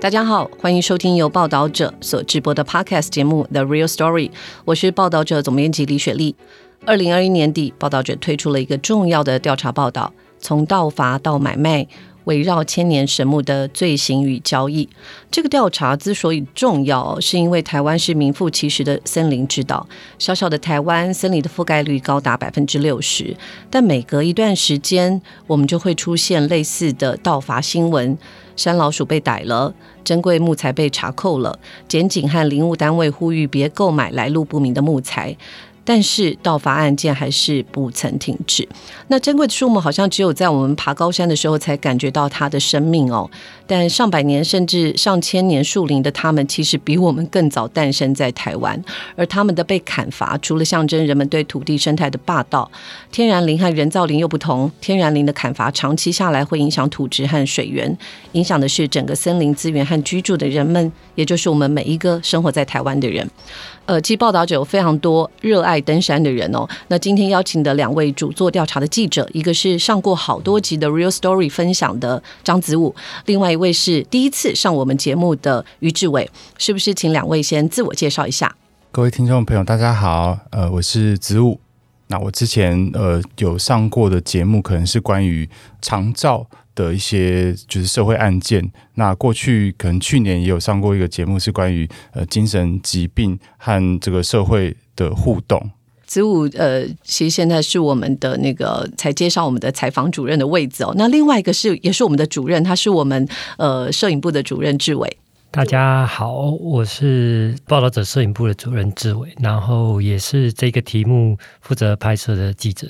大家好，欢迎收听由报道者所直播的 Podcast 节目《The Real Story》，我是报道者总编辑李雪莉。二零二一年底，报道者推出了一个重要的调查报道，从盗伐到买卖。围绕千年神木的罪行与交易，这个调查之所以重要，是因为台湾是名副其实的森林之岛。小小的台湾，森林的覆盖率高达百分之六十，但每隔一段时间，我们就会出现类似的盗伐新闻：山老鼠被逮了，珍贵木材被查扣了，检警和林务单位呼吁别购买来路不明的木材。但是盗伐案件还是不曾停止。那珍贵的树木好像只有在我们爬高山的时候才感觉到它的生命哦。但上百年甚至上千年树林的他们，其实比我们更早诞生在台湾。而他们的被砍伐，除了象征人们对土地生态的霸道，天然林和人造林又不同。天然林的砍伐长期下来会影响土质和水源，影响的是整个森林资源和居住的人们，也就是我们每一个生活在台湾的人。呃，其实报道者有非常多热爱登山的人哦。那今天邀请的两位主做调查的记者，一个是上过好多集的 Real Story 分享的张子武，另外一位是第一次上我们节目的于志伟。是不是请两位先自我介绍一下？各位听众朋友，大家好，呃，我是子午。那我之前呃有上过的节目，可能是关于长照。的一些就是社会案件，那过去可能去年也有上过一个节目，是关于呃精神疾病和这个社会的互动。子午呃，其实现在是我们的那个才接上我们的采访主任的位置哦。那另外一个是也是我们的主任，他是我们呃摄影部的主任志伟。大家好，我是报道者摄影部的主任志伟，然后也是这个题目负责拍摄的记者。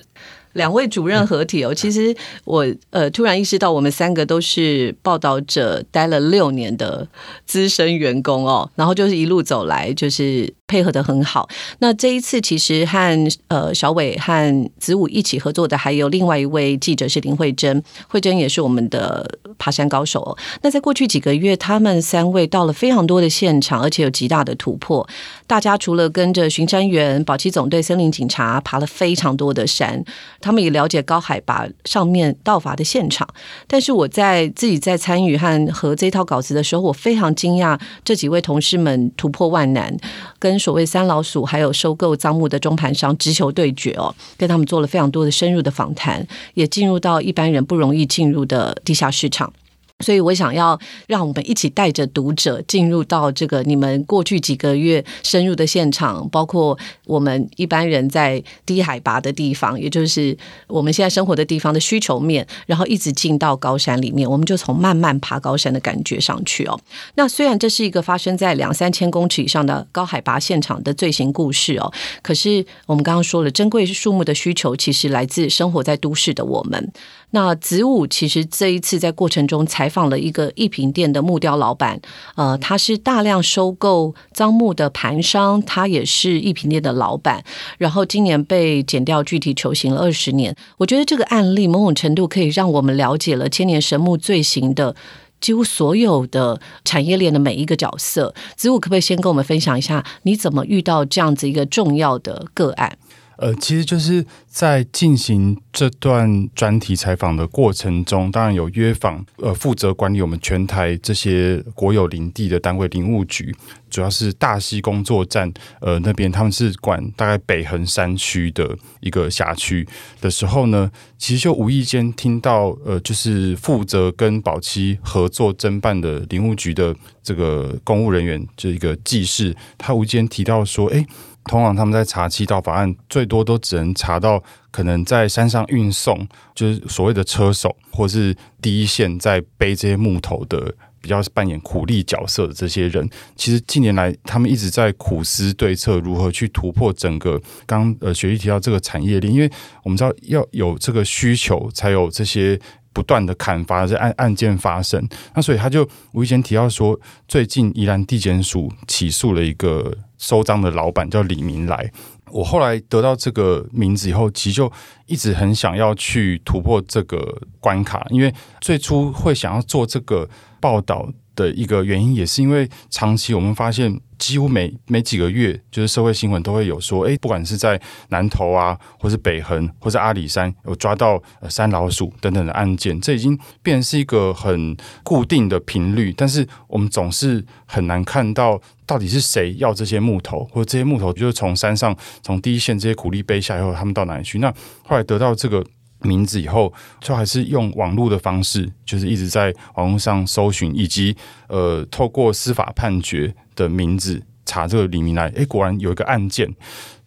两位主任合体哦，其实我呃突然意识到，我们三个都是报道者待了六年的资深员工哦，然后就是一路走来就是配合的很好。那这一次其实和呃小伟和子午一起合作的还有另外一位记者是林慧珍，慧珍也是我们的爬山高手。那在过去几个月，他们三位到了非常多的现场，而且有极大的突破。大家除了跟着巡山员、保期总队、森林警察爬了非常多的山。他们也了解高海拔上面盗伐的现场，但是我在自己在参与和和这套稿子的时候，我非常惊讶这几位同事们突破万难，跟所谓三老鼠还有收购赃物的中盘商直球对决哦，跟他们做了非常多的深入的访谈，也进入到一般人不容易进入的地下市场。所以我想要让我们一起带着读者进入到这个你们过去几个月深入的现场，包括我们一般人在低海拔的地方，也就是我们现在生活的地方的需求面，然后一直进到高山里面，我们就从慢慢爬高山的感觉上去哦。那虽然这是一个发生在两三千公尺以上的高海拔现场的罪行故事哦，可是我们刚刚说了，珍贵树木的需求其实来自生活在都市的我们。那子午其实这一次在过程中采访了一个艺品店的木雕老板，呃，他是大量收购樟木的盘商，他也是艺品店的老板，然后今年被剪掉具体求刑了二十年。我觉得这个案例某种程度可以让我们了解了千年神木罪行的几乎所有的产业链的每一个角色。子午可不可以先跟我们分享一下，你怎么遇到这样子一个重要的个案？呃，其实就是在进行这段专题采访的过程中，当然有约访呃负责管理我们全台这些国有林地的单位林务局，主要是大溪工作站呃那边，他们是管大概北横山区的一个辖区的时候呢，其实就无意间听到呃，就是负责跟保期合作侦办的林务局的这个公务人员，就一个技事，他无意间提到说，哎。通常他们在查七道法案，最多都只能查到可能在山上运送，就是所谓的车手，或是第一线在背这些木头的，比较扮演苦力角色的这些人。其实近年来，他们一直在苦思对策，如何去突破整个刚呃学历提到这个产业链，因为我们知道要有这个需求，才有这些不断的砍伐这案案件发生。那所以他就无意间提到说，最近宜兰地检署起诉了一个。收赃的老板叫李明来，我后来得到这个名字以后，其实就一直很想要去突破这个关卡，因为最初会想要做这个报道。的一个原因，也是因为长期我们发现，几乎每每几个月，就是社会新闻都会有说，哎，不管是在南投啊，或是北横，或是阿里山，有抓到山老鼠等等的案件，这已经变成是一个很固定的频率。但是我们总是很难看到到底是谁要这些木头，或者这些木头就是从山上从第一线这些苦力背下以后，他们到哪里去？那后来得到这个。名字以后就还是用网络的方式，就是一直在网络上搜寻，以及呃透过司法判决的名字查这个李明来。诶，果然有一个案件，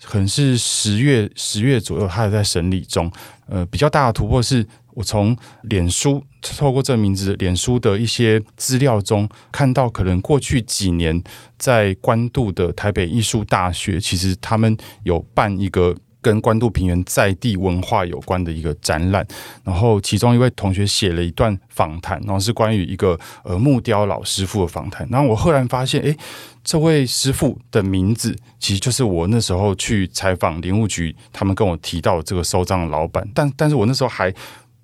可能是十月十月左右，他还在审理中。呃，比较大的突破是我从脸书透过这名字，脸书的一些资料中看到，可能过去几年在关渡的台北艺术大学，其实他们有办一个。跟关渡平原在地文化有关的一个展览，然后其中一位同学写了一段访谈，然后是关于一个呃木雕老师傅的访谈。然后我赫然发现，哎，这位师傅的名字其实就是我那时候去采访林务局，他们跟我提到这个收账的老板。但但是我那时候还。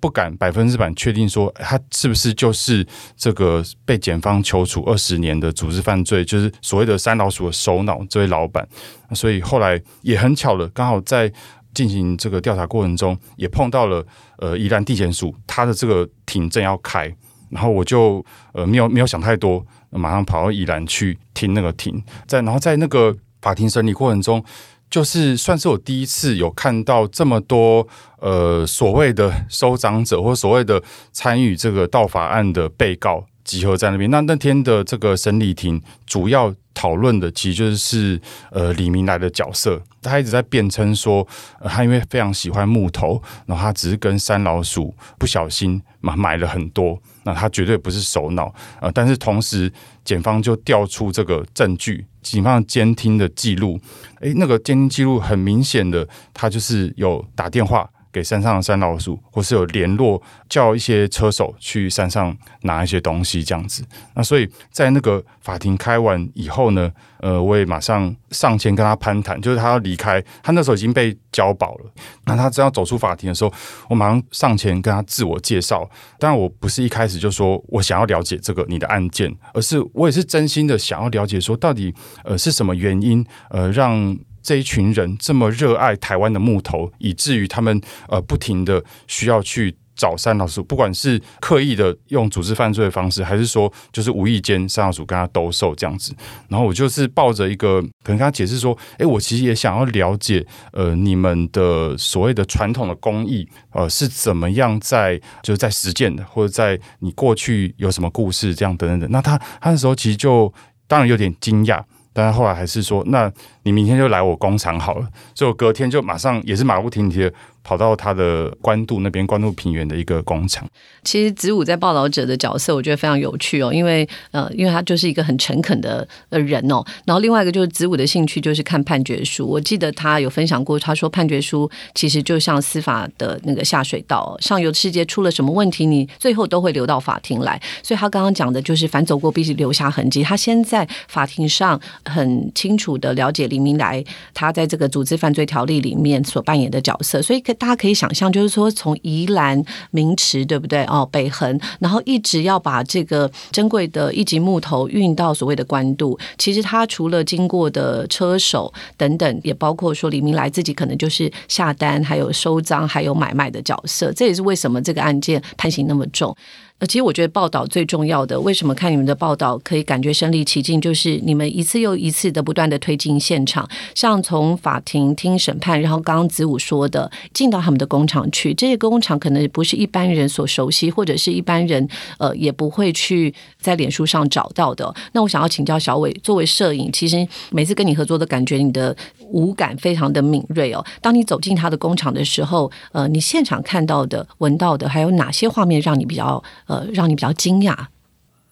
不敢百分之百确定说他是不是就是这个被检方求处二十年的组织犯罪，就是所谓的三老鼠的首脑这位老板。所以后来也很巧了，刚好在进行这个调查过程中，也碰到了呃宜兰地检署他的这个庭正要开，然后我就呃没有没有想太多，马上跑到宜兰去听那个庭，在然后在那个法庭审理过程中。就是算是我第一次有看到这么多呃所谓的收藏者或所谓的参与这个盗法案的被告集合在那边。那那天的这个审理庭主要讨论的其实就是呃李明来的角色，他一直在辩称说，他因为非常喜欢木头，然后他只是跟山老鼠不小心买买了很多，他绝对不是首脑呃，但是同时检方就调出这个证据。警方监听的记录，诶，那个监听记录很明显的，他就是有打电话。给山上的山老鼠，或是有联络叫一些车手去山上拿一些东西，这样子。那所以在那个法庭开完以后呢，呃，我也马上上前跟他攀谈，就是他要离开，他那时候已经被交保了。那他正要走出法庭的时候，我马上上前跟他自我介绍。但我不是一开始就说我想要了解这个你的案件，而是我也是真心的想要了解，说到底呃是什么原因呃让。这一群人这么热爱台湾的木头，以至于他们呃不停的需要去找三老鼠，不管是刻意的用组织犯罪的方式，还是说就是无意间三老鼠跟他兜售这样子。然后我就是抱着一个可能跟他解释说，哎，我其实也想要了解呃你们的所谓的传统的工艺呃是怎么样在就是在实践的，或者在你过去有什么故事这样等等等。那他他那时候其实就当然有点惊讶。但是后来还是说，那你明天就来我工厂好了。所以我隔天就马上也是马不停蹄的。跑到他的关渡那边，关渡平原的一个工厂。其实子午在报道者的角色，我觉得非常有趣哦，因为呃，因为他就是一个很诚恳的呃人哦。然后另外一个就是子午的兴趣就是看判决书。我记得他有分享过，他说判决书其实就像司法的那个下水道，上游世界出了什么问题，你最后都会流到法庭来。所以他刚刚讲的就是反走过必须留下痕迹。他先在法庭上很清楚的了解黎明来他在这个组织犯罪条例里面所扮演的角色，所以。大家可以想象，就是说从宜兰名池，对不对？哦，北横，然后一直要把这个珍贵的一级木头运到所谓的官渡。其实他除了经过的车手等等，也包括说李明来自己可能就是下单，还有收赃，还有买卖的角色。这也是为什么这个案件判刑那么重。呃，其实我觉得报道最重要的，为什么看你们的报道可以感觉身临其境，就是你们一次又一次的不断的推进现场，像从法庭听审判，然后刚刚子午说的，进到他们的工厂去，这些工厂可能不是一般人所熟悉，或者是一般人呃也不会去在脸书上找到的。那我想要请教小伟，作为摄影，其实每次跟你合作的感觉，你的五感非常的敏锐哦。当你走进他的工厂的时候，呃，你现场看到的、闻到的，还有哪些画面让你比较？呃，让你比较惊讶。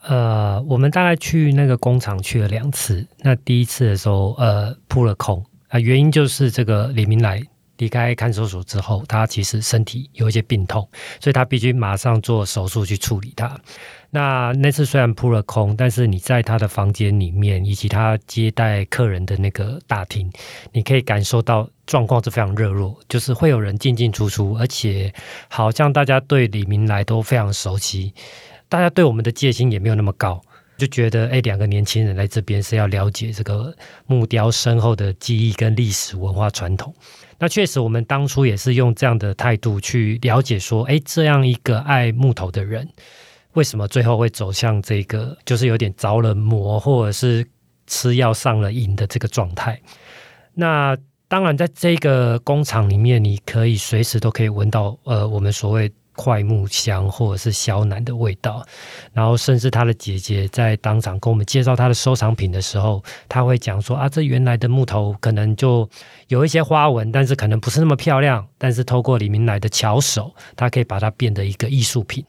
呃，我们大概去那个工厂去了两次。那第一次的时候，呃，扑了空啊，原因就是这个李明来离开看守所之后，他其实身体有一些病痛，所以他必须马上做手术去处理他。那那次虽然扑了空，但是你在他的房间里面，以及他接待客人的那个大厅，你可以感受到状况是非常热络，就是会有人进进出出，而且好像大家对李明来都非常熟悉，大家对我们的戒心也没有那么高，就觉得哎，两个年轻人来这边是要了解这个木雕深厚的记忆跟历史文化传统。那确实，我们当初也是用这样的态度去了解，说，哎，这样一个爱木头的人，为什么最后会走向这个，就是有点着了魔，或者是吃药上了瘾的这个状态？那当然，在这个工厂里面，你可以随时都可以闻到，呃，我们所谓。快木香或者是萧楠的味道，然后甚至他的姐姐在当场跟我们介绍他的收藏品的时候，他会讲说啊，这原来的木头可能就有一些花纹，但是可能不是那么漂亮，但是透过李明来的巧手，他可以把它变得一个艺术品。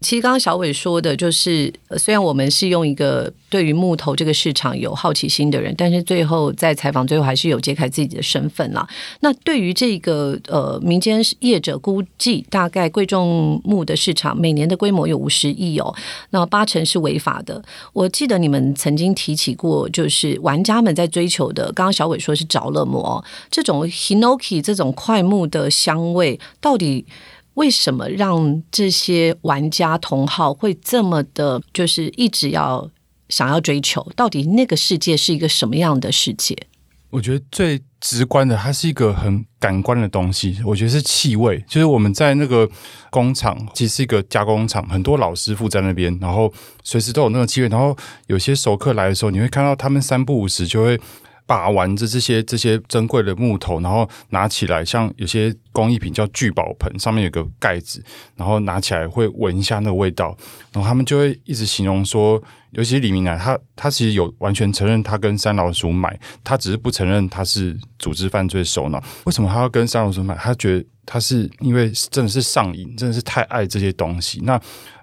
其实刚刚小伟说的，就是虽然我们是用一个对于木头这个市场有好奇心的人，但是最后在采访最后还是有揭开自己的身份啦。那对于这个呃民间业者估计，大概贵重木的市场每年的规模有五十亿哦，那八成是违法的。我记得你们曾经提起过，就是玩家们在追求的，刚刚小伟说是着了魔，这种 hinoki 这种快木的香味到底。为什么让这些玩家同好会这么的，就是一直要想要追求？到底那个世界是一个什么样的世界？我觉得最直观的，它是一个很感官的东西。我觉得是气味，就是我们在那个工厂，其实是一个加工厂，很多老师傅在那边，然后随时都有那个气味。然后有些熟客来的时候，你会看到他们三不五时就会。把玩着这些这些珍贵的木头，然后拿起来，像有些工艺品叫聚宝盆，上面有个盖子，然后拿起来会闻一下那个味道，然后他们就会一直形容说，尤其李明奶，他他其实有完全承认他跟三老鼠买，他只是不承认他是组织犯罪首脑。为什么他要跟三老鼠买？他觉得他是因为真的是上瘾，真的是太爱这些东西。那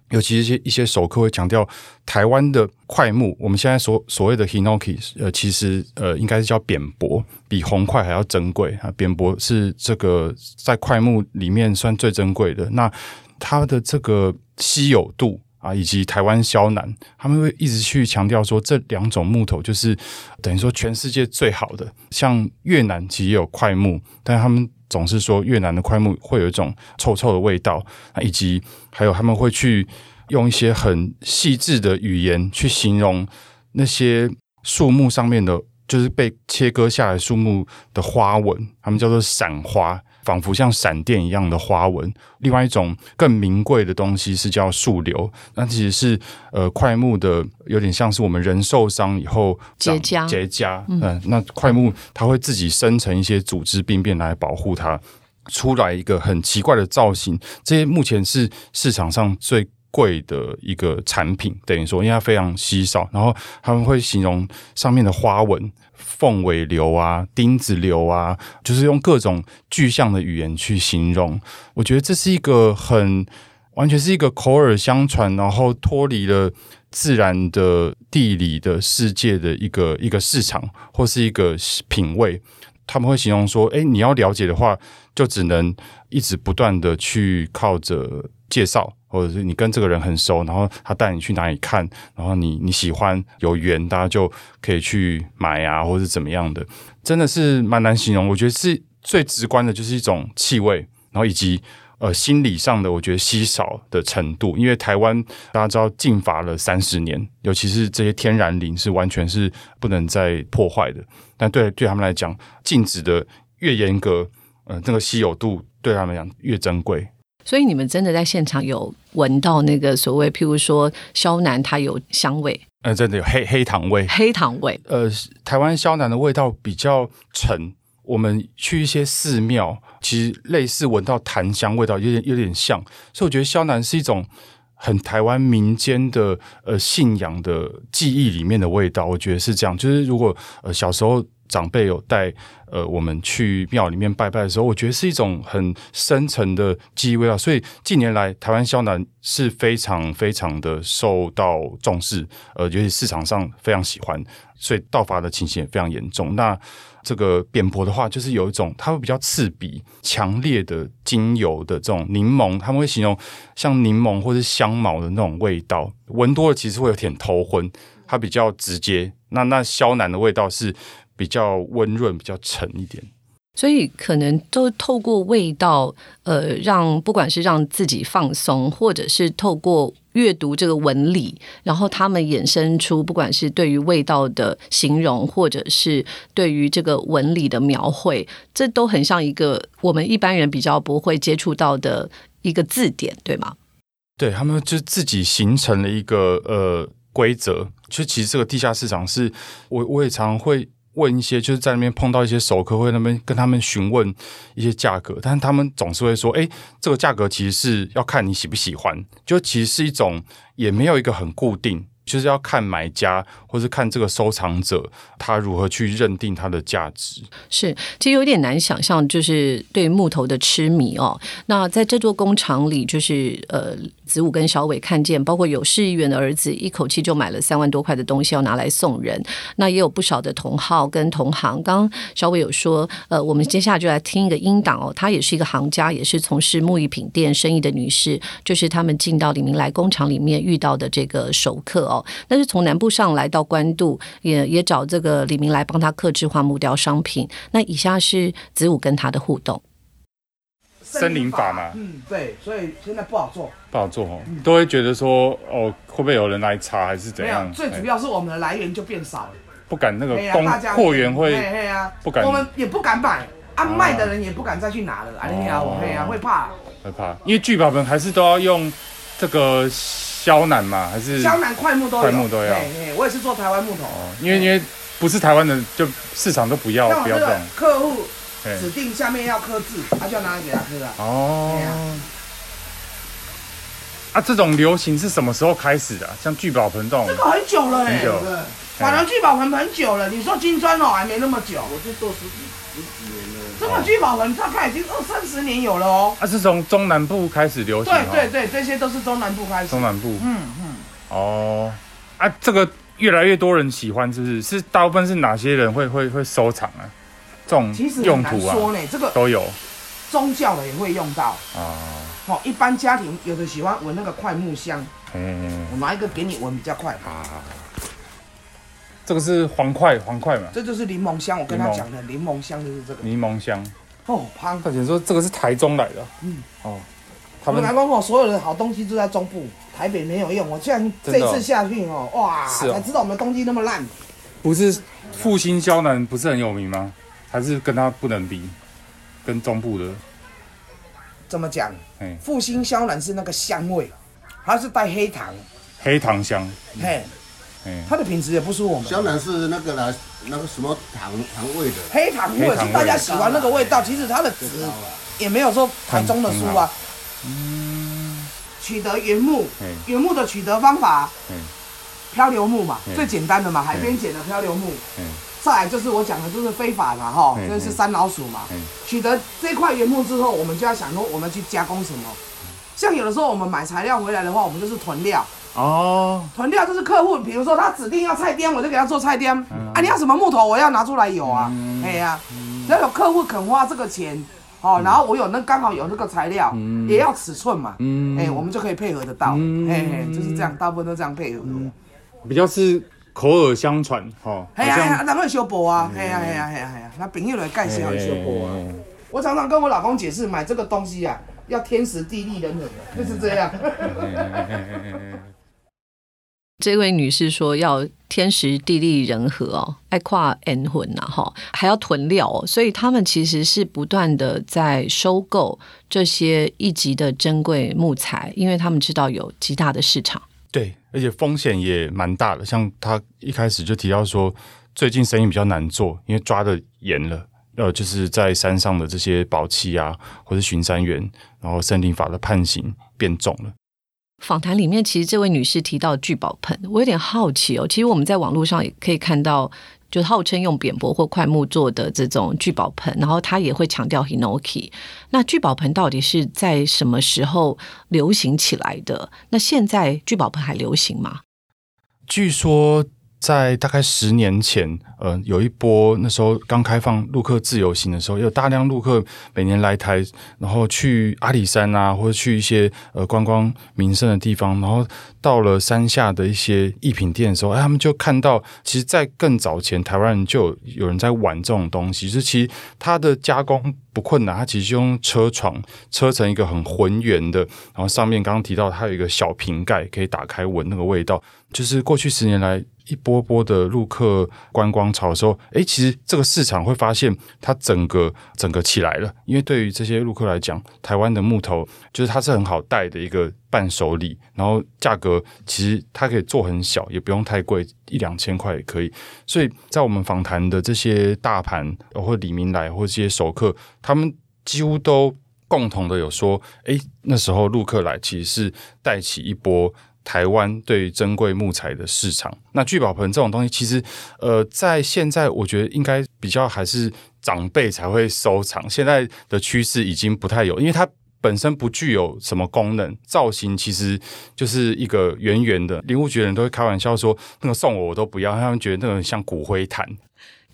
尤其一些一些首客会强调台湾的快木，我们现在所所谓的 hinoki，呃，其实呃应该是叫扁柏，比红块还要珍贵啊。扁柏是这个在快木里面算最珍贵的。那它的这个稀有度啊，以及台湾萧楠，他们会一直去强调说这两种木头就是等于说全世界最好的。像越南其实也有快木，但他们。总是说越南的快木会有一种臭臭的味道，以及还有他们会去用一些很细致的语言去形容那些树木上面的，就是被切割下来树木的花纹，它们叫做闪花。仿佛像闪电一样的花纹。另外一种更名贵的东西是叫树瘤，那其实是呃块木的，有点像是我们人受伤以后结痂结痂。嗯，那块木它会自己生成一些组织病变来保护它，出来一个很奇怪的造型。这些目前是市场上最贵的一个产品，等于说因为它非常稀少。然后他们会形容上面的花纹。凤尾流啊，钉子流啊，就是用各种具象的语言去形容。我觉得这是一个很完全是一个口耳相传，然后脱离了自然的地理的世界的一个一个市场，或是一个品味。他们会形容说：“哎，你要了解的话，就只能一直不断的去靠着介绍。”或者是你跟这个人很熟，然后他带你去哪里看，然后你你喜欢有缘，大家就可以去买啊，或者是怎么样的，真的是蛮难形容。我觉得是最直观的，就是一种气味，然后以及呃心理上的，我觉得稀少的程度。因为台湾大家知道禁伐了三十年，尤其是这些天然林是完全是不能再破坏的。但对对他们来讲，禁止的越严格，呃，那个稀有度对他们来讲越珍贵。所以你们真的在现场有闻到那个所谓，譬如说萧楠，它有香味，呃，真的有黑黑糖味，黑糖味。呃，台湾萧楠的味道比较沉，我们去一些寺庙，其实类似闻到檀香味道，有点有点像。所以我觉得萧楠是一种很台湾民间的呃信仰的记忆里面的味道，我觉得是这样。就是如果呃小时候。长辈有带呃我们去庙里面拜拜的时候，我觉得是一种很深沉的记忆味道。所以近年来台湾肖楠是非常非常的受到重视，呃，尤其市场上非常喜欢，所以盗伐的情形也非常严重。那这个扁柏的话，就是有一种它会比较刺鼻、强烈的精油的这种柠檬，他们会形容像柠檬或是香茅的那种味道，闻多了其实会有点头昏，它比较直接。那那肖楠的味道是。比较温润，比较沉一点。所以可能都透过味道，呃，让不管是让自己放松，或者是透过阅读这个纹理，然后他们衍生出不管是对于味道的形容，或者是对于这个纹理的描绘，这都很像一个我们一般人比较不会接触到的一个字典，对吗？对他们就自己形成了一个呃规则。就其实这个地下市场是我我也常会。问一些就是在那边碰到一些熟客，会那边跟他们询问一些价格，但是他们总是会说：“哎，这个价格其实是要看你喜不喜欢，就其实是一种也没有一个很固定。”就是要看买家，或是看这个收藏者，他如何去认定它的价值。是，其实有点难想象，就是对木头的痴迷哦。那在这座工厂里，就是呃，子午跟小伟看见，包括有市议员的儿子，一口气就买了三万多块的东西要拿来送人。那也有不少的同号跟同行。刚刚小伟有说，呃，我们接下来就来听一个音档哦。她也是一个行家，也是从事木艺品店生意的女士，就是他们进到李明来工厂里面遇到的这个熟客哦。那是从南部上来到关渡，也也找这个李明来帮他刻制化木雕商品。那以下是子午跟他的互动。森林法嘛，嗯，对，所以现在不好做，不好做哦，都会觉得说哦，会不会有人来查还是怎样？最主要是我们的来源就变少了，不敢那个供货源会，不敢，我们也不敢买，啊，卖的人也不敢再去拿了，啊，你啊，对啊，会怕，会怕，因为聚宝盆还是都要用这个。胶南嘛，还是胶南块木都有，块木都要。我也是做台湾木头。哦，因为因为不是台湾的，就市场都不要，不要种。客户指定下面要刻字，他就要拿来给他刻啊。哦。啊，这种流行是什么时候开始的？像聚宝盆这种，这个很久了哎，反正聚宝盆很久了。你说金砖哦，还没那么久。我就做十几十几年了。这个聚宝盆大概已经二三十年有了哦。啊，是从中南部开始流行。对对对，这些都是中南部开始。中南部，嗯嗯。哦，啊，这个越来越多人喜欢，是不是？是大部分是哪些人会会会收藏啊？这种用途啊？说呢，这个都有。宗教的也会用到啊。好，一般家庭有的喜欢闻那个快木香。嗯。我拿一个给你闻比较快。啊。这个是黄块，黄块嘛。这就是柠檬香，我跟他讲的柠檬香就是这个。柠檬香。哦，潘大姐说这个是台中来的。嗯。哦。他们台湾我所有的好东西都在中部，台北没有用。我居然这次下去哦，哇，才知道我们的东西那么烂。不是复兴胶南不是很有名吗？还是跟他不能比？跟中部的。怎么讲？复兴萧南是那个香味，它是带黑糖。黑糖香。嘿。它的品质也不输我们。萧南是那个啦那个什么糖糖味的。黑糖味是大家喜欢那个味道，其实它的值也没有说台中的输啊。嗯。取得原木，原木的取得方法，漂流木嘛，最简单的嘛，海边捡的漂流木。再来就是我讲的，就是非法嘛，哈，这是山老鼠嘛。取得这块原木之后，我们就要想说，我们去加工什么？像有的时候我们买材料回来的话，我们就是囤料。哦，囤料就是客户，比如说他指定要菜颠，我就给他做菜颠。啊，你要什么木头，我要拿出来有啊。哎呀，只要有客户肯花这个钱，哦，然后我有那刚好有那个材料，也要尺寸嘛。哎，我们就可以配合得到。嘿嘿，就是这样，大部分都这样配合。比较是口耳相传，哈。哎呀哎呀，咱们修补啊。哎呀哎呀哎呀哎呀，那朋友来介绍修补啊。我常常跟我老公解释，买这个东西啊，要天时地利人和，就是这样。这位女士说要天时地利人和哦，爱跨 N 魂呐哈，还要囤料哦，所以他们其实是不断的在收购这些一级的珍贵木材，因为他们知道有极大的市场。对，而且风险也蛮大的。像他一开始就提到说，最近生意比较难做，因为抓的严了，呃，就是在山上的这些保期啊，或者巡山员，然后森林法的判刑变重了。访谈里面，其实这位女士提到聚宝盆，我有点好奇哦。其实我们在网络上也可以看到，就号称用扁柏或块木做的这种聚宝盆，然后他也会强调 hinoki。那聚宝盆到底是在什么时候流行起来的？那现在聚宝盆还流行吗？据说在大概十年前，呃，有一波那时候刚开放陆客自由行的时候，有大量陆客每年来台，然后去阿里山啊，或者去一些呃观光名胜的地方，然后到了山下的一些艺品店的时候，哎，他们就看到，其实，在更早前，台湾人就有有人在玩这种东西，就是其实它的加工不困难，它其实用车床车成一个很浑圆的，然后上面刚刚提到它有一个小瓶盖，可以打开闻那个味道，就是过去十年来。一波波的入客观光潮的时候，诶，其实这个市场会发现它整个整个起来了。因为对于这些入客来讲，台湾的木头就是它是很好带的一个伴手礼，然后价格其实它可以做很小，也不用太贵，一两千块也可以。所以在我们访谈的这些大盘或李明来或这些熟客，他们几乎都共同的有说，诶，那时候入客来其实是带起一波。台湾对珍贵木材的市场，那聚宝盆这种东西，其实呃，在现在我觉得应该比较还是长辈才会收藏。现在的趋势已经不太有，因为它本身不具有什么功能，造型其实就是一个圆圆的。林务局的人都会开玩笑说，那个送我我都不要，他们觉得那种像骨灰坛。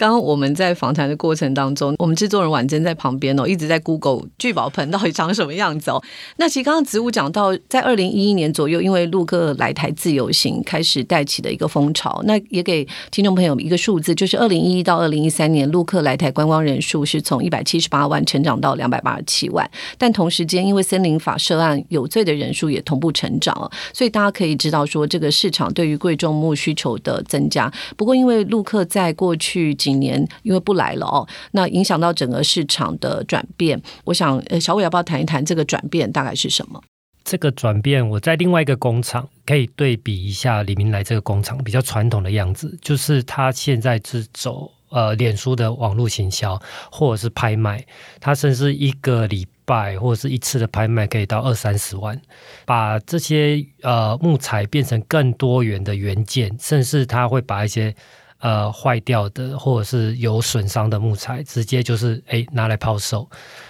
刚刚我们在访谈的过程当中，我们制作人婉珍在旁边哦，一直在 Google 聚宝盆到底长什么样子哦。那其实刚刚子午讲到，在二零一一年左右，因为陆客来台自由行开始带起的一个风潮，那也给听众朋友一个数字，就是二零一一到二零一三年，陆客来台观光人数是从一百七十八万成长到两百八十七万，但同时间因为森林法涉案有罪的人数也同步成长，所以大家可以知道说，这个市场对于贵重木需求的增加。不过因为陆客在过去几年因为不来了哦，那影响到整个市场的转变。我想，呃，小伟要不要谈一谈这个转变大概是什么？这个转变，我在另外一个工厂可以对比一下李明来这个工厂比较传统的样子，就是他现在是走呃脸书的网络行销或者是拍卖，他甚至一个礼拜或者是一次的拍卖可以到二三十万，把这些呃木材变成更多元的原件，甚至他会把一些。呃，坏掉的或者是有损伤的木材，直接就是哎拿来抛售。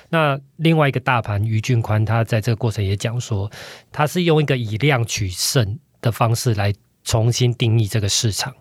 那另外一个大盘于俊宽，他在这个过程也讲说，他是用一个以量取胜的方式来重新定义这个市场。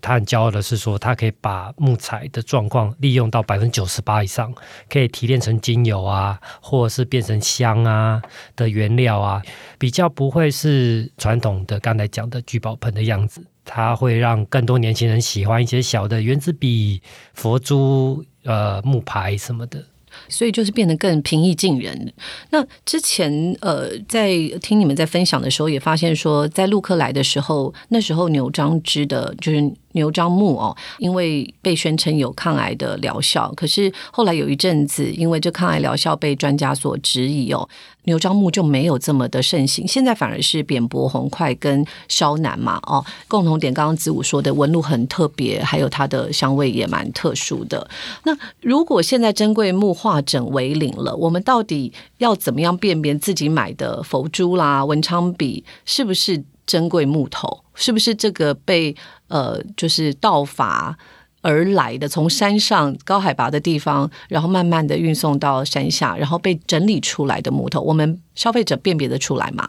他很骄傲的是说，他可以把木材的状况利用到百分之九十八以上，可以提炼成精油啊，或者是变成香啊的原料啊，比较不会是传统的刚才讲的聚宝盆的样子。它会让更多年轻人喜欢一些小的原子笔、佛珠、呃木牌什么的，所以就是变得更平易近人。那之前呃，在听你们在分享的时候，也发现说，在陆客来的时候，那时候牛樟芝的，就是。牛樟木哦，因为被宣称有抗癌的疗效，可是后来有一阵子，因为这抗癌疗效被专家所质疑哦，牛樟木就没有这么的盛行。现在反而是扁柏、红块跟肖楠嘛哦，共同点刚刚子午说的纹路很特别，还有它的香味也蛮特殊的。那如果现在珍贵木化整为零了，我们到底要怎么样辨别自己买的佛珠啦、文昌笔是不是珍贵木头？是不是这个被？呃，就是盗伐而来的，从山上高海拔的地方，然后慢慢的运送到山下，然后被整理出来的木头，我们消费者辨别的出来吗？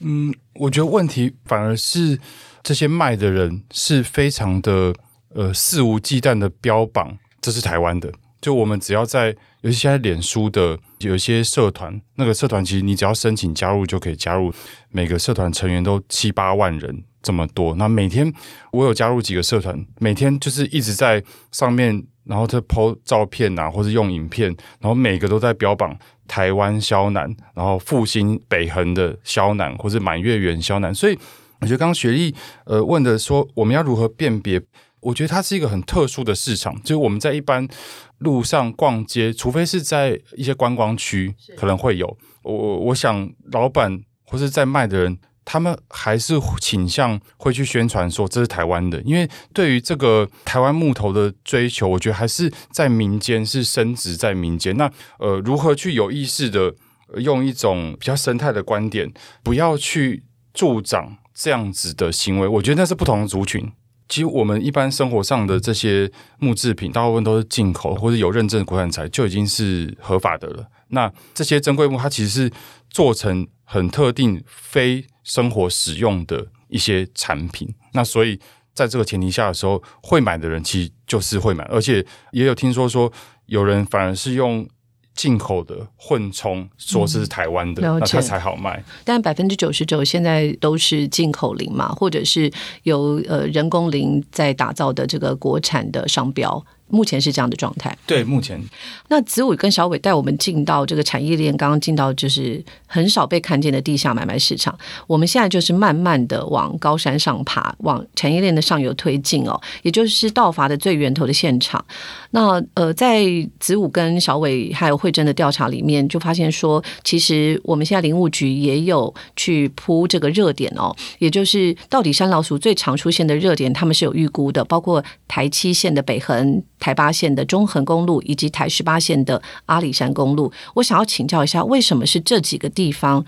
嗯，我觉得问题反而是这些卖的人是非常的呃肆无忌惮的标榜这是台湾的，就我们只要在，尤其现在脸书的有一些社团，那个社团其实你只要申请加入就可以加入，每个社团成员都七八万人。这么多，那每天我有加入几个社团，每天就是一直在上面，然后他 PO 照片啊，或者用影片，然后每个都在标榜台湾萧楠，然后复兴北横的萧楠，或者满月圆肖楠。所以我觉得刚刚学历呃问的说，我们要如何辨别？我觉得它是一个很特殊的市场，就是我们在一般路上逛街，除非是在一些观光区可能会有。我我想老板或是在卖的人。他们还是倾向会去宣传说这是台湾的，因为对于这个台湾木头的追求，我觉得还是在民间是升值在民间。那呃，如何去有意识的用一种比较生态的观点，不要去助长这样子的行为？我觉得那是不同的族群。其实我们一般生活上的这些木制品，大部分都是进口或者有认证的国产材，就已经是合法的了。那这些珍贵木，它其实是做成很特定非生活使用的一些产品，那所以在这个前提下的时候，会买的人其实就是会买，而且也有听说说有人反而是用。进口的混充，说是台湾的，那它才好卖。但百分之九十九现在都是进口零嘛，或者是由呃人工零在打造的这个国产的商标。目前是这样的状态。对，目前那子午跟小伟带我们进到这个产业链，刚刚进到就是很少被看见的地下买卖市场。我们现在就是慢慢的往高山上爬，往产业链的上游推进哦，也就是道法的最源头的现场。那呃，在子午跟小伟还有慧珍的调查里面，就发现说，其实我们现在林务局也有去铺这个热点哦，也就是到底山老鼠最常出现的热点，他们是有预估的，包括台七线的北横。台八线的中横公路以及台十八线的阿里山公路，我想要请教一下，为什么是这几个地方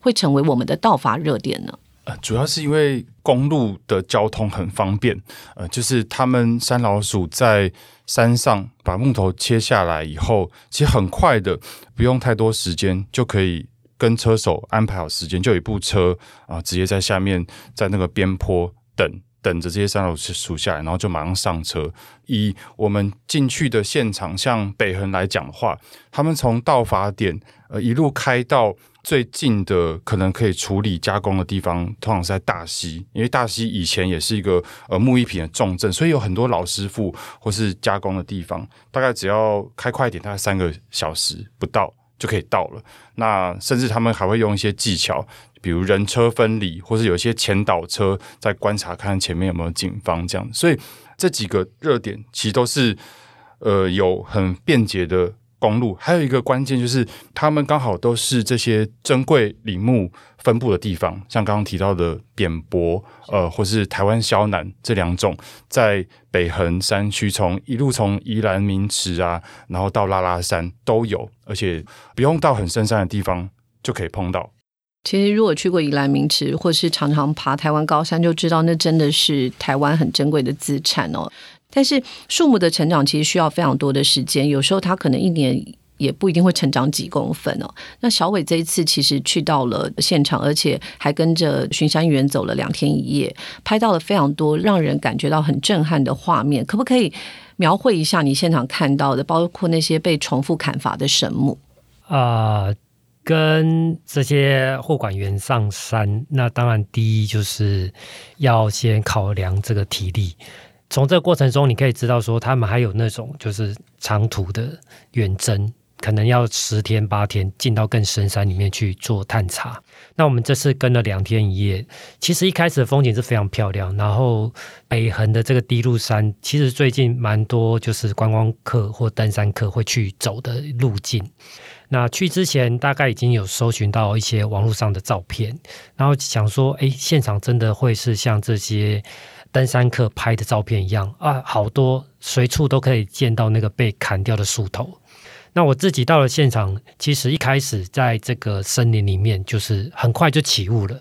会成为我们的道法热点呢？呃，主要是因为公路的交通很方便，呃，就是他们山老鼠在山上把木头切下来以后，其实很快的，不用太多时间就可以跟车手安排好时间，就有一部车啊，直接在下面在那个边坡等。等着这些山老鼠数下来，然后就马上上车。以我们进去的现场，像北横来讲的话，他们从到法点呃一路开到最近的可能可以处理加工的地方，通常是在大溪，因为大溪以前也是一个呃木艺品的重镇，所以有很多老师傅或是加工的地方，大概只要开快一点，大概三个小时不到就可以到了。那甚至他们还会用一些技巧。比如人车分离，或是有些前导车在观察，看前面有没有警方这样。所以这几个热点其实都是呃有很便捷的公路。还有一个关键就是，他们刚好都是这些珍贵林木分布的地方，像刚刚提到的扁柏，呃，或是台湾萧南这两种，在北横山区，从一路从宜兰明池啊，然后到拉拉山都有，而且不用到很深山的地方就可以碰到。其实，如果去过宜兰名池，或是常常爬台湾高山，就知道那真的是台湾很珍贵的资产哦。但是，树木的成长其实需要非常多的时间，有时候它可能一年也不一定会成长几公分哦。那小伟这一次其实去到了现场，而且还跟着巡山员走了两天一夜，拍到了非常多让人感觉到很震撼的画面。可不可以描绘一下你现场看到的，包括那些被重复砍伐的神木啊？跟这些货管员上山，那当然第一就是要先考量这个体力。从这个过程中，你可以知道说，他们还有那种就是长途的远征，可能要十天八天进到更深山里面去做探查。那我们这次跟了两天一夜，其实一开始的风景是非常漂亮。然后北横的这个低路山，其实最近蛮多就是观光客或登山客会去走的路径。那去之前大概已经有搜寻到一些网络上的照片，然后想说，哎，现场真的会是像这些登山客拍的照片一样啊？好多随处都可以见到那个被砍掉的树头。那我自己到了现场，其实一开始在这个森林里面，就是很快就起雾了。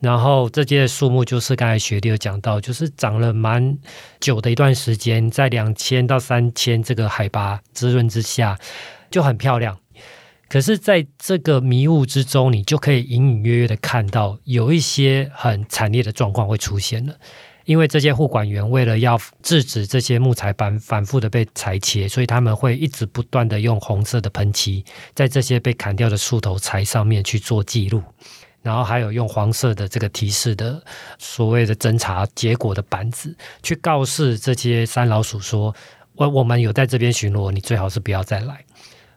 然后这些树木就是刚才学弟有讲到，就是长了蛮久的一段时间，在两千到三千这个海拔滋润之下，就很漂亮。可是，在这个迷雾之中，你就可以隐隐约约的看到有一些很惨烈的状况会出现了。因为这些护管员为了要制止这些木材板反复的被裁切，所以他们会一直不断的用红色的喷漆在这些被砍掉的树头材上面去做记录，然后还有用黄色的这个提示的所谓的侦查结果的板子，去告示这些山老鼠说：我我们有在这边巡逻，你最好是不要再来。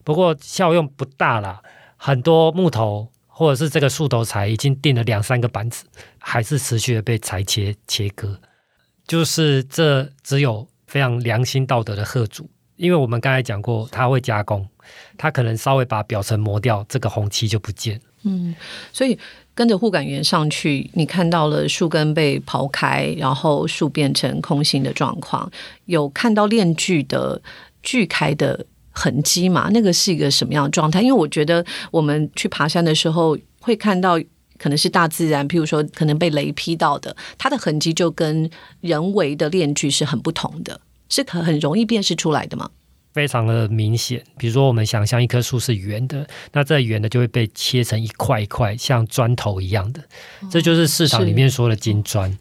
不过效用不大啦，很多木头或者是这个树头材已经钉了两三个板子，还是持续的被裁切切割。就是这只有非常良心道德的贺主，因为我们刚才讲过，他会加工，他可能稍微把表层磨掉，这个红漆就不见。嗯，所以跟着护杆员上去，你看到了树根被刨开，然后树变成空心的状况，有看到链锯的锯开的。痕迹嘛，那个是一个什么样的状态？因为我觉得我们去爬山的时候会看到，可能是大自然，譬如说可能被雷劈到的，它的痕迹就跟人为的链锯是很不同的，是很很容易辨识出来的吗？非常的明显。比如说，我们想象一棵树是圆的，那这圆的就会被切成一块一块，像砖头一样的，这就是市场里面说的金砖。哦，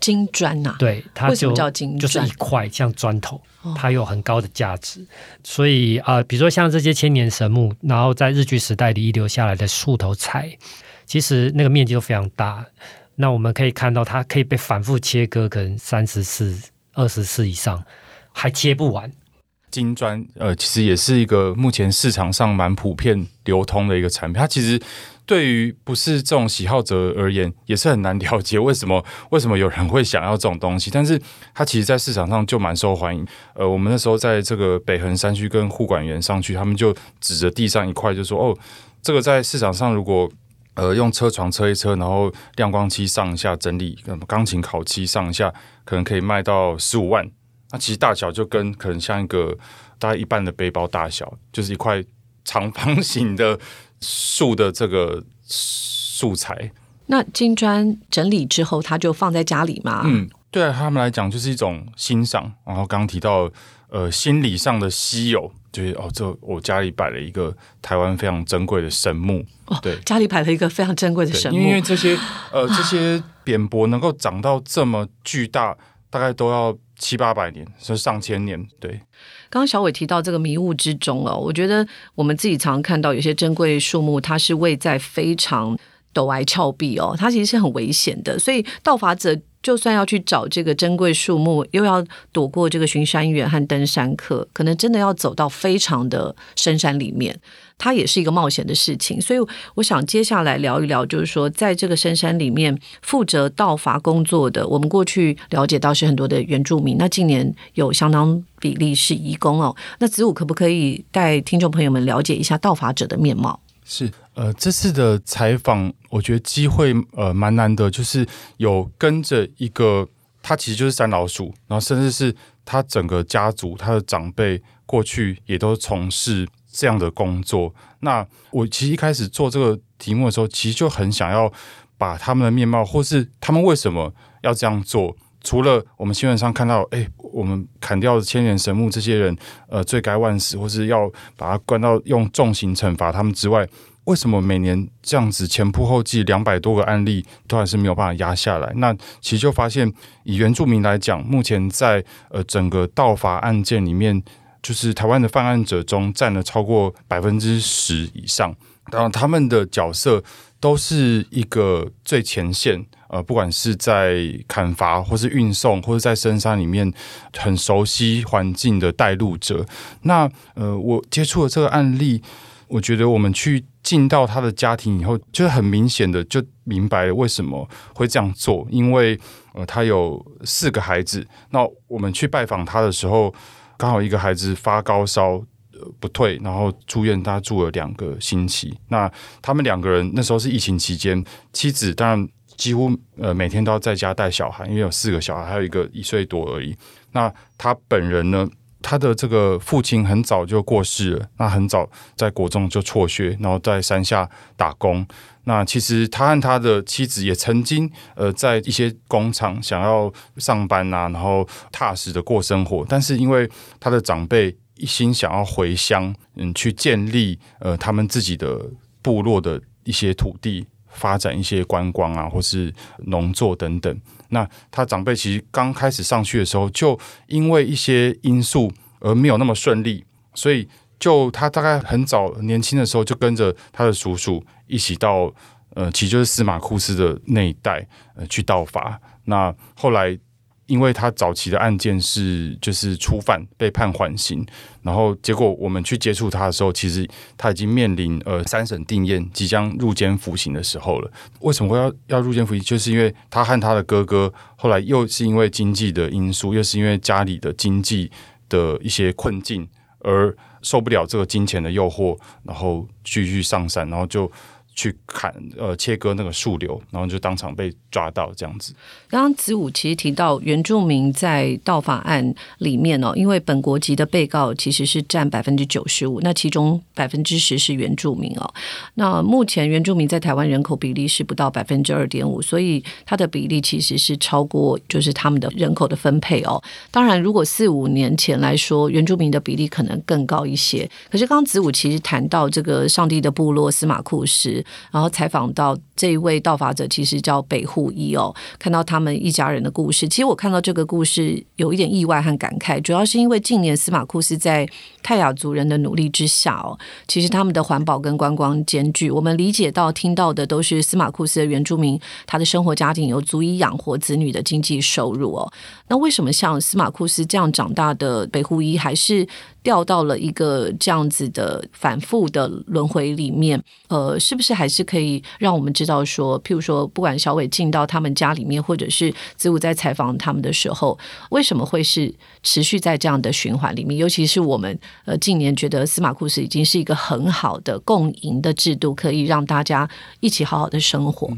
金砖呐、对，它就叫金砖就是一块像砖头，它有很高的价值。所以啊、呃比如说像这些千年神木，然后在日据时代里遗留下来的树头材，其实那个面积都非常大。那我们可以看到，它可以被反复切割，可能三十次、二十次以上，还切不完。金砖，呃，其实也是一个目前市场上蛮普遍流通的一个产品。它其实对于不是这种喜好者而言，也是很难了解为什么 为什么有人会想要这种东西。但是它其实，在市场上就蛮受欢迎。呃，我们那时候在这个北横山区跟护管员上去，他们就指着地上一块，就说：“哦，这个在市场上如果。”呃，用车床车一车，然后亮光漆上下整理，钢琴烤漆上下，可能可以卖到十五万。那其实大小就跟可能像一个大概一半的背包大小，就是一块长方形的树的这个素材。那金砖整理之后，它就放在家里嘛？嗯，对啊，他们来讲就是一种欣赏。然后刚刚提到，呃，心理上的稀有，就是哦，这我家里摆了一个台湾非常珍贵的神木。哦，对家里摆了一个非常珍贵的神木因为，这些呃这些扁柏能够长到这么巨大，大概都要七八百年，甚至上千年。对，刚刚小伟提到这个迷雾之中哦，我觉得我们自己常看到有些珍贵树木，它是位在非常陡崖峭壁哦，它其实是很危险的，所以盗伐者。就算要去找这个珍贵树木，又要躲过这个巡山员和登山客，可能真的要走到非常的深山里面，它也是一个冒险的事情。所以，我想接下来聊一聊，就是说，在这个深山里面负责盗伐工作的，我们过去了解到是很多的原住民，那近年有相当比例是移工哦。那子午可不可以带听众朋友们了解一下盗伐者的面貌？是呃，这次的采访，我觉得机会呃蛮难得，就是有跟着一个，他其实就是山老鼠，然后甚至是他整个家族，他的长辈过去也都从事这样的工作。那我其实一开始做这个题目的时候，其实就很想要把他们的面貌，或是他们为什么要这样做。除了我们新闻上看到，哎、我们砍掉千年神木这些人，呃，罪该万死，或是要把他关到用重刑惩罚他们之外，为什么每年这样子前仆后继两百多个案例都还是没有办法压下来？那其实就发现，以原住民来讲，目前在呃整个盗伐案件里面，就是台湾的犯案者中占了超过百分之十以上。当然，他们的角色都是一个最前线，呃，不管是在砍伐，或是运送，或是在深山里面很熟悉环境的带路者。那呃，我接触了这个案例，我觉得我们去进到他的家庭以后，就很明显的就明白为什么会这样做，因为呃，他有四个孩子。那我们去拜访他的时候，刚好一个孩子发高烧。呃不退，然后住院，他住了两个星期。那他们两个人那时候是疫情期间，妻子当然几乎呃每天都要在家带小孩，因为有四个小孩，还有一个一岁多而已。那他本人呢，他的这个父亲很早就过世了，那很早在国中就辍学，然后在山下打工。那其实他和他的妻子也曾经呃在一些工厂想要上班啊，然后踏实的过生活，但是因为他的长辈一心想要回乡，嗯，去建立呃他们自己的部落的一些土地，发展一些观光啊，或是农作等等。那他长辈其实刚开始上去的时候，就因为一些因素而没有那么顺利，所以就他大概很早年轻的时候就跟着他的叔叔一起到呃，其实就是司马库斯的那一带呃去盗伐。那后来因为他早期的案件是就是初犯被判缓刑，然后结果我们去接触他的时候，其实他已经面临呃三审定验，即将入监服刑的时候了。为什么会要要入监服刑？就是因为他和他的哥哥后来又是因为经济的因素，又是因为家里的经济的一些困境而受不了这个金钱的诱惑，然后继续上山，然后就去砍呃切割那个树瘤，然后就当场被抓到这样子。刚刚子午其实提到原住民在盗法案里面哦，因为本国籍的被告其实是占百分之九十五，那其中百分之十是原住民哦。那目前原住民在台湾人口比例是不到百分之二点五，所以它的比例其实是超过就是他们的人口的分配哦。当然，如果四五年前来说，原住民的比例可能更高一些。可是刚刚子午其实谈到这个上帝的部落司马库斯，然后采访到这一位道法者其实叫北户一哦，看到他们一家人的故事，其实我看到这个故事有一点意外和感慨，主要是因为近年司马库斯在泰雅族人的努力之下哦，其实他们的环保跟观光兼具，我们理解到听到的都是司马库斯的原住民，他的生活家庭有足以养活子女的经济收入哦。那为什么像司马库斯这样长大的北户一还是？掉到了一个这样子的反复的轮回里面，呃，是不是还是可以让我们知知道说，譬如说，不管小伟进到他们家里面，或者是子午在采访他们的时候，为什么会是持续在这样的循环里面？尤其是我们呃近年觉得司马库斯已经是一个很好的共赢的制度，可以让大家一起好好的生活。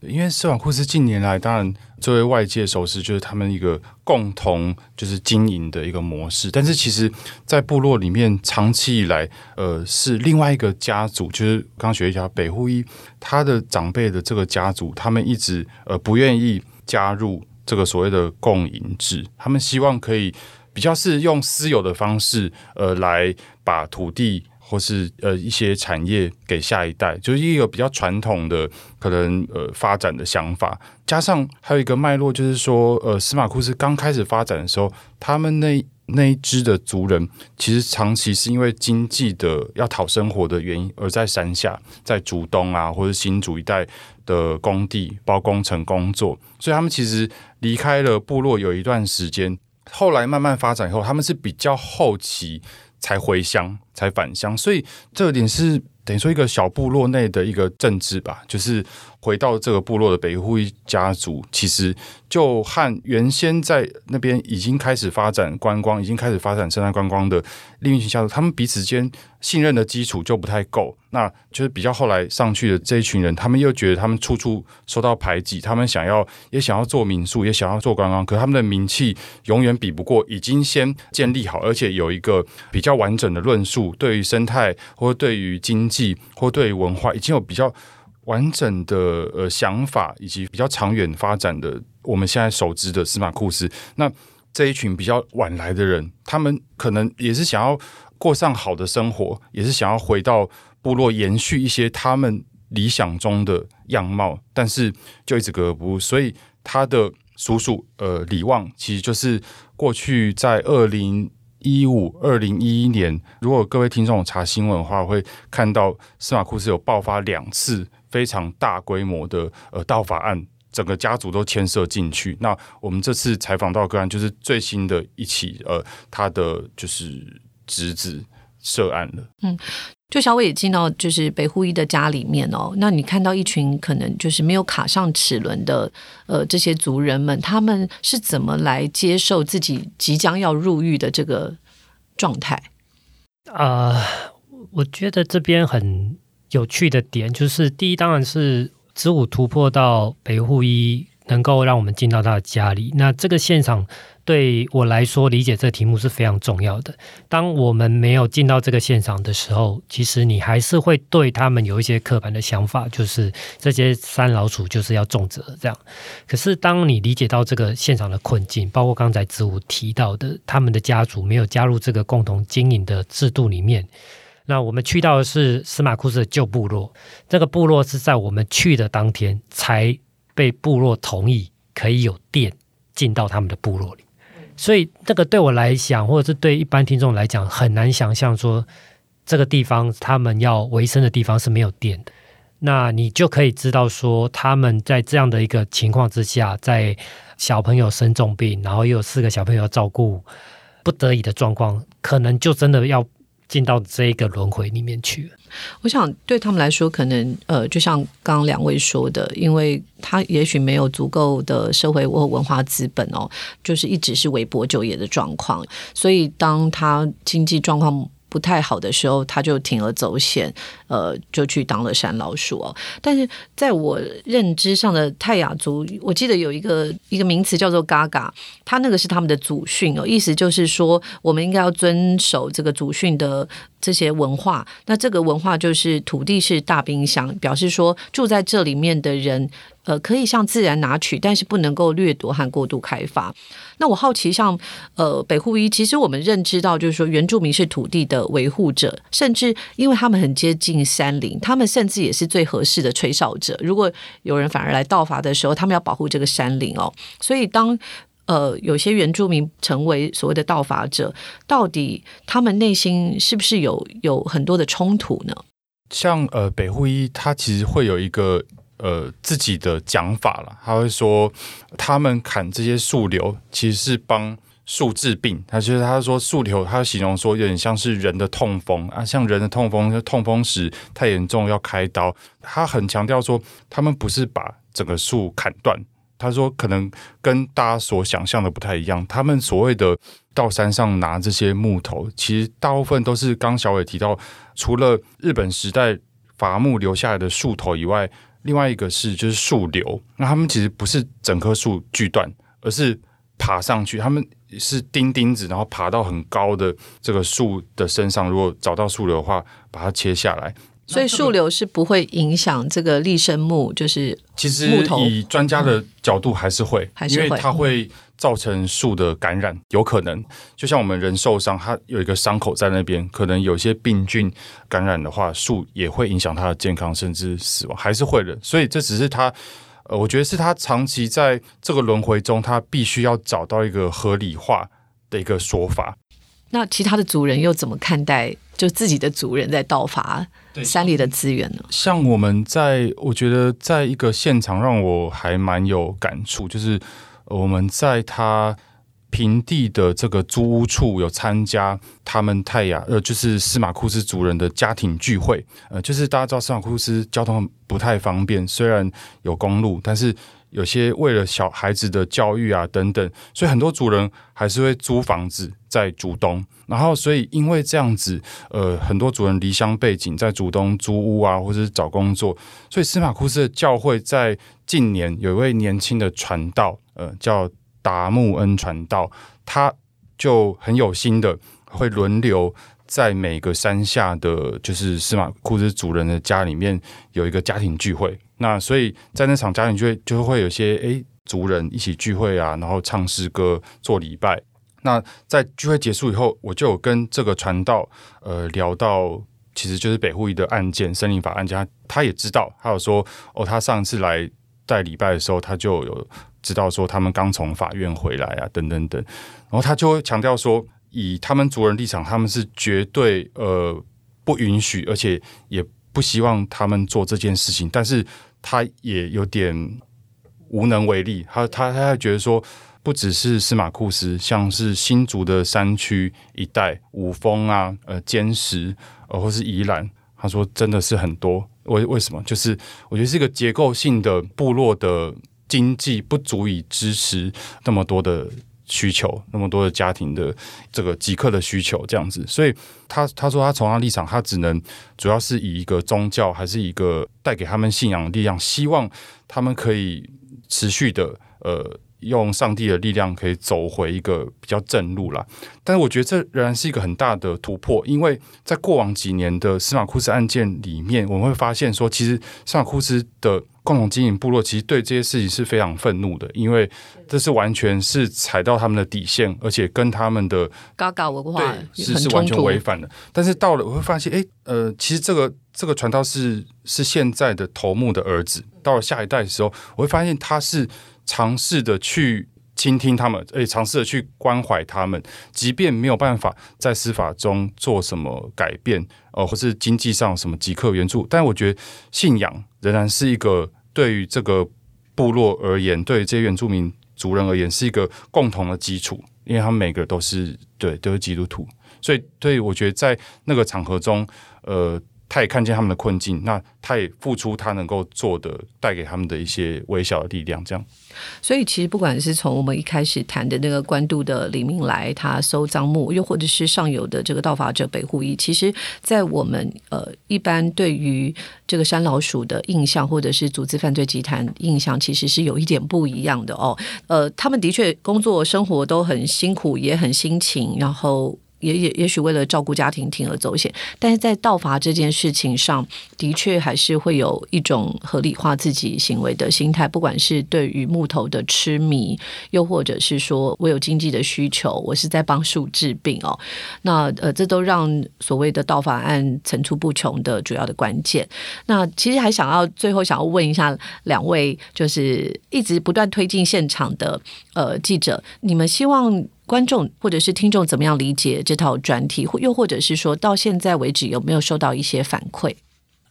因为司马库斯近年来，当然作为外界熟识，就是他们一个共同就是经营的一个模式。但是其实，在部落里面，长期以来，呃，是另外一个家族，就是刚刚学一下北户一他的长辈的这个家族，他们一直呃不愿意加入这个所谓的共赢制，他们希望可以比较是用私有的方式，呃，来把土地。或是呃一些产业给下一代，就是一个比较传统的可能呃发展的想法，加上还有一个脉络，就是说呃司马库斯刚开始发展的时候，他们那那一支的族人其实长期是因为经济的要讨生活的原因，而在山下，在竹东啊或者新竹一带的工地包工程工作，所以他们其实离开了部落有一段时间，后来慢慢发展以后，他们是比较后期。才回乡，才返乡，所以这点是等于说一个小部落内的一个政治吧，就是回到这个部落的北户一家族，其实。就和原先在那边已经开始发展观光、已经开始发展生态观光的另一群家族，他们彼此间信任的基础就不太够。那就是比较后来上去的这一群人，他们又觉得他们处处受到排挤，他们想要也想要做民宿，也想要做观光，可他们的名气永远比不过已经先建立好，而且有一个比较完整的论述，对于生态或对于经济或对于文化，已经有比较完整的呃想法，以及比较长远发展的。我们现在熟知的司马库斯，那这一群比较晚来的人，他们可能也是想要过上好的生活，也是想要回到部落延续一些他们理想中的样貌，但是就一直格格不入。所以他的叔叔呃李旺，其实就是过去在二零一五、二零一一年，如果各位听众查新闻的话，会看到司马库斯有爆发两次非常大规模的呃盗法案。整个家族都牵涉进去。那我们这次采访到个案，就是最新的一起，呃，他的就是侄子涉案了。嗯，就小伟也进到就是北护一的家里面哦。那你看到一群可能就是没有卡上齿轮的呃这些族人们，他们是怎么来接受自己即将要入狱的这个状态？啊，我觉得这边很有趣的点就是，第一当然是。子午突破到北户一，能够让我们进到他的家里。那这个现场对我来说，理解这个题目是非常重要的。当我们没有进到这个现场的时候，其实你还是会对他们有一些刻板的想法，就是这些山老鼠就是要重责这样。可是当你理解到这个现场的困境，包括刚才子午提到的，他们的家族没有加入这个共同经营的制度里面。那我们去到的是司马库斯的旧部落，这个部落是在我们去的当天才被部落同意可以有电进到他们的部落里，所以这个对我来讲，或者是对一般听众来讲，很难想象说这个地方他们要维生的地方是没有电的。那你就可以知道说，他们在这样的一个情况之下，在小朋友生重病，然后又有四个小朋友要照顾，不得已的状况，可能就真的要。进到这一个轮回里面去。我想对他们来说，可能呃，就像刚刚两位说的，因为他也许没有足够的社会或文化资本哦，就是一直是微薄就业的状况，所以当他经济状况。不太好的时候，他就铤而走险，呃，就去当了山老鼠哦。但是在我认知上的泰雅族，我记得有一个一个名词叫做“嘎嘎”，他那个是他们的祖训哦，意思就是说，我们应该要遵守这个祖训的这些文化，那这个文化就是土地是大冰箱，表示说住在这里面的人，呃，可以向自然拿取，但是不能够掠夺和过度开发。那我好奇，像呃北户一，其实我们认知到，就是说原住民是土地的维护者，甚至因为他们很接近山林，他们甚至也是最合适的吹哨者。如果有人反而来盗伐的时候，他们要保护这个山林哦，所以当。呃，有些原住民成为所谓的盗伐者，到底他们内心是不是有有很多的冲突呢？像呃北户一，他其实会有一个呃自己的讲法了，他会说他们砍这些树瘤，其实是帮树治病。他其实他说树瘤，他形容说有点像是人的痛风啊，像人的痛风，痛风时太严重要开刀。他很强调说，他们不是把整个树砍断。他说：“可能跟大家所想象的不太一样。他们所谓的到山上拿这些木头，其实大部分都是刚小伟提到，除了日本时代伐木留下来的树头以外，另外一个是就是树瘤。那他们其实不是整棵树锯断，而是爬上去。他们是钉钉子，然后爬到很高的这个树的身上。如果找到树瘤的话，把它切下来。”所以树瘤是不会影响这个立生木，就是其实以专家的角度还是会，因为它会造成树的感染，有可能就像我们人受伤，它有一个伤口在那边，可能有些病菌感染的话，树也会影响它的健康，甚至死亡，还是会的。所以这只是它，呃，我觉得是它长期在这个轮回中，它必须要找到一个合理化的一个说法。那其他的族人又怎么看待？就自己的族人在盗伐山里的资源呢？像我们在，我觉得在一个现场让我还蛮有感触，就是我们在他平地的这个租屋处有参加他们泰雅呃，就是司马库斯族人的家庭聚会。呃，就是大家知道司马库斯交通不太方便，虽然有公路，但是有些为了小孩子的教育啊等等，所以很多族人还是会租房子在主东。然后，所以因为这样子，呃，很多主人离乡背景，在主东租屋啊，或者是找工作，所以司马库斯的教会在近年有一位年轻的传道，呃，叫达木恩传道，他就很有心的会轮流在每个山下的就是司马库斯主人的家里面有一个家庭聚会。那所以在那场家庭聚会，就会有些诶族人一起聚会啊，然后唱诗歌、做礼拜。那在聚会结束以后，我就跟这个传道呃聊到，其实就是北户一的案件，森林法案件，他也知道，还有说哦，他上次来带礼拜的时候，他就有知道说他们刚从法院回来啊，等等等，然后他就会强调说，以他们族人立场，他们是绝对呃不允许，而且也不希望他们做这件事情，但是他也有点无能为力，他他他还觉得说。不只是司马库斯，像是新竹的山区一带，五峰啊，呃，坚石，呃，或是宜兰，他说真的是很多。为为什么？就是我觉得是一个结构性的部落的经济不足以支持那么多的需求，那么多的家庭的这个即刻的需求这样子。所以他他说他从他立场，他只能主要是以一个宗教，还是一个带给他们信仰的力量，希望他们可以持续的呃。用上帝的力量可以走回一个比较正路啦。但是我觉得这仍然是一个很大的突破，因为在过往几年的司马库斯案件里面，我们会发现说，其实司马库斯的共同经营部落其实对这些事情是非常愤怒的，因为这是完全是踩到他们的底线，而且跟他们的嘎嘎文化是是完全违反的。但是到了我会发现，哎，呃，其实这个这个传道是是现在的头目的儿子，到了下一代的时候，我会发现他是。尝试的去倾听他们，诶尝试的去关怀他们，即便没有办法在司法中做什么改变，呃，或是经济上什么即刻援助，但我觉得信仰仍然是一个对于这个部落而言，对于这些原住民族人而言，是一个共同的基础，因为他们每个都是对都是基督徒，所以对我觉得在那个场合中，呃。他也看见他们的困境，那他也付出他能够做的，带给他们的一些微小的力量，这样。所以，其实不管是从我们一开始谈的那个官渡的李明来，他收赃木，又或者是上游的这个盗伐者北户一，其实，在我们呃一般对于这个山老鼠的印象，或者是组织犯罪集团印象，其实是有一点不一样的哦。呃，他们的确工作生活都很辛苦，也很辛勤，然后。也也也许为了照顾家庭铤而走险，但是在盗伐这件事情上的确还是会有一种合理化自己行为的心态，不管是对于木头的痴迷，又或者是说我有经济的需求，我是在帮树治病哦。那呃，这都让所谓的盗伐案层出不穷的主要的关键。那其实还想要最后想要问一下两位，就是一直不断推进现场的呃记者，你们希望？观众或者是听众怎么样理解这套专题，或又或者是说到现在为止有没有收到一些反馈？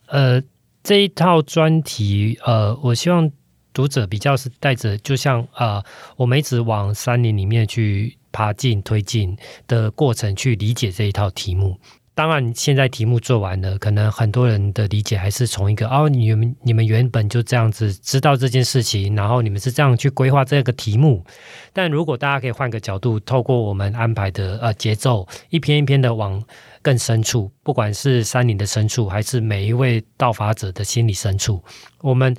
呃，这一套专题，呃，我希望读者比较是带着，就像呃，我们一直往山林里面去爬进、推进的过程去理解这一套题目。当然，现在题目做完了，可能很多人的理解还是从一个哦，你们你们原本就这样子知道这件事情，然后你们是这样去规划这个题目。但如果大家可以换个角度，透过我们安排的呃节奏，一篇一篇的往更深处，不管是山林的深处，还是每一位道法者的心理深处，我们。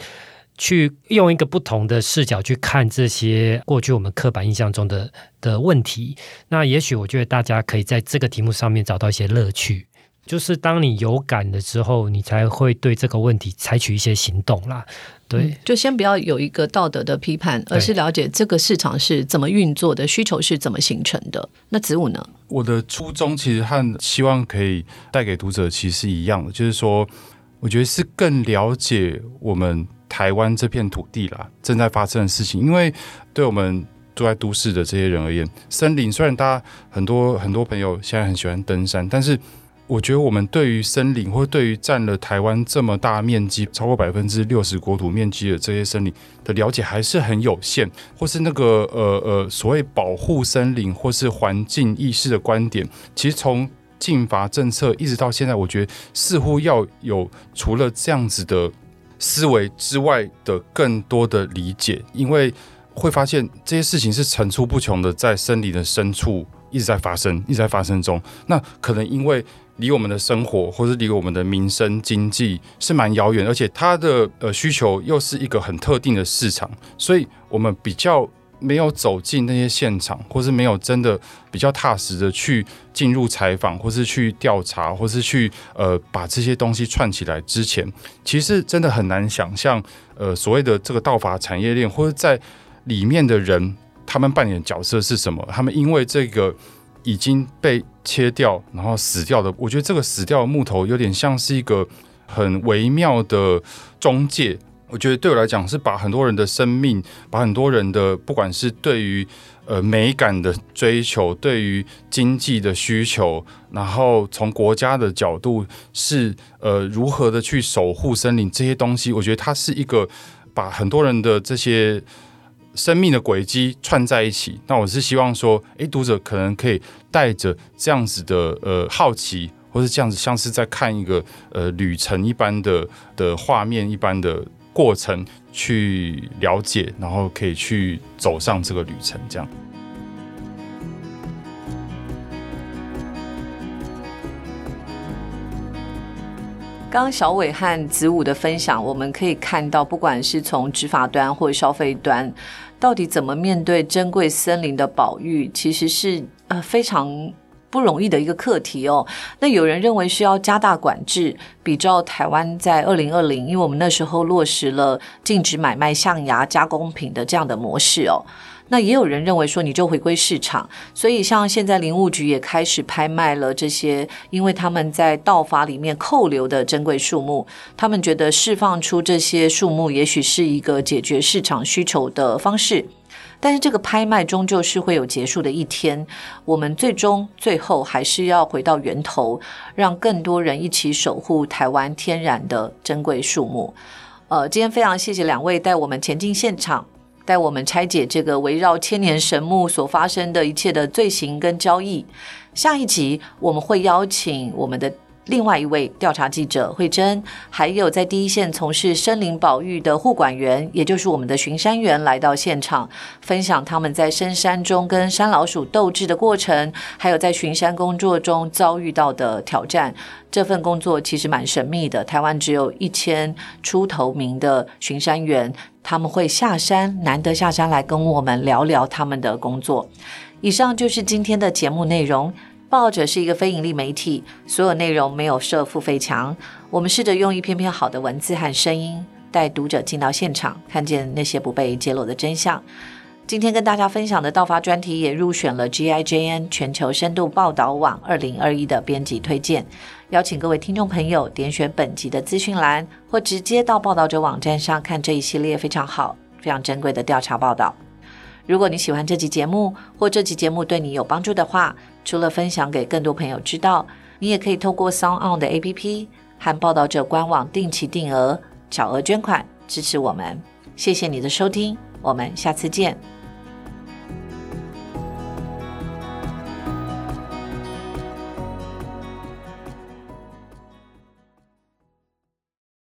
去用一个不同的视角去看这些过去我们刻板印象中的的问题，那也许我觉得大家可以在这个题目上面找到一些乐趣。就是当你有感了之后，你才会对这个问题采取一些行动啦。对，就先不要有一个道德的批判，而是了解这个市场是怎么运作的，需求是怎么形成的。那子午呢？我的初衷其实和希望可以带给读者其实是一样的，就是说，我觉得是更了解我们。台湾这片土地啦，正在发生的事情，因为对我们住在都市的这些人而言，森林虽然大家很多很多朋友现在很喜欢登山，但是我觉得我们对于森林，或对于占了台湾这么大面积、超过百分之六十国土面积的这些森林的了解还是很有限，或是那个呃呃所谓保护森林或是环境意识的观点，其实从禁伐政策一直到现在，我觉得似乎要有除了这样子的。思维之外的更多的理解，因为会发现这些事情是层出不穷的，在森林的深处一直在发生，一直在发生中。那可能因为离我们的生活或是离我们的民生经济是蛮遥远，而且它的呃需求又是一个很特定的市场，所以我们比较。没有走进那些现场，或是没有真的比较踏实的去进入采访，或是去调查，或是去呃把这些东西串起来之前，其实真的很难想象，呃所谓的这个道法产业链，或者在里面的人，他们扮演角色是什么？他们因为这个已经被切掉，然后死掉的，我觉得这个死掉的木头有点像是一个很微妙的中介。我觉得对我来讲是把很多人的生命，把很多人的不管是对于呃美感的追求，对于经济的需求，然后从国家的角度是呃如何的去守护森林这些东西，我觉得它是一个把很多人的这些生命的轨迹串在一起。那我是希望说，诶，读者可能可以带着这样子的呃好奇，或是这样子像是在看一个呃旅程一般的的画面一般的。过程去了解，然后可以去走上这个旅程，这样。刚小伟和子午的分享，我们可以看到，不管是从执法端或者消费端，到底怎么面对珍贵森林的保育，其实是呃非常。不容易的一个课题哦。那有人认为需要加大管制，比照台湾在二零二零，因为我们那时候落实了禁止买卖象牙加工品的这样的模式哦。那也有人认为说，你就回归市场。所以像现在林务局也开始拍卖了这些，因为他们在道法里面扣留的珍贵树木，他们觉得释放出这些树木，也许是一个解决市场需求的方式。但是这个拍卖终究是会有结束的一天，我们最终最后还是要回到源头，让更多人一起守护台湾天然的珍贵树木。呃，今天非常谢谢两位带我们前进现场，带我们拆解这个围绕千年神木所发生的一切的罪行跟交易。下一集我们会邀请我们的。另外一位调查记者慧珍，还有在第一线从事森林保育的护管员，也就是我们的巡山员，来到现场分享他们在深山中跟山老鼠斗智的过程，还有在巡山工作中遭遇到的挑战。这份工作其实蛮神秘的，台湾只有一千出头名的巡山员，他们会下山，难得下山来跟我们聊聊他们的工作。以上就是今天的节目内容。报道者是一个非盈利媒体，所有内容没有设付费墙。我们试着用一篇篇好的文字和声音，带读者进到现场，看见那些不被揭露的真相。今天跟大家分享的道法专题也入选了 GIJN 全球深度报道网二零二一的编辑推荐，邀请各位听众朋友点选本集的资讯栏，或直接到报道者网站上看这一系列非常好、非常珍贵的调查报道。如果你喜欢这集节目，或这集节目对你有帮助的话，除了分享给更多朋友知道，你也可以透过 Sound On 的 APP 和报道者官网定期定额小额捐款支持我们。谢谢你的收听，我们下次见。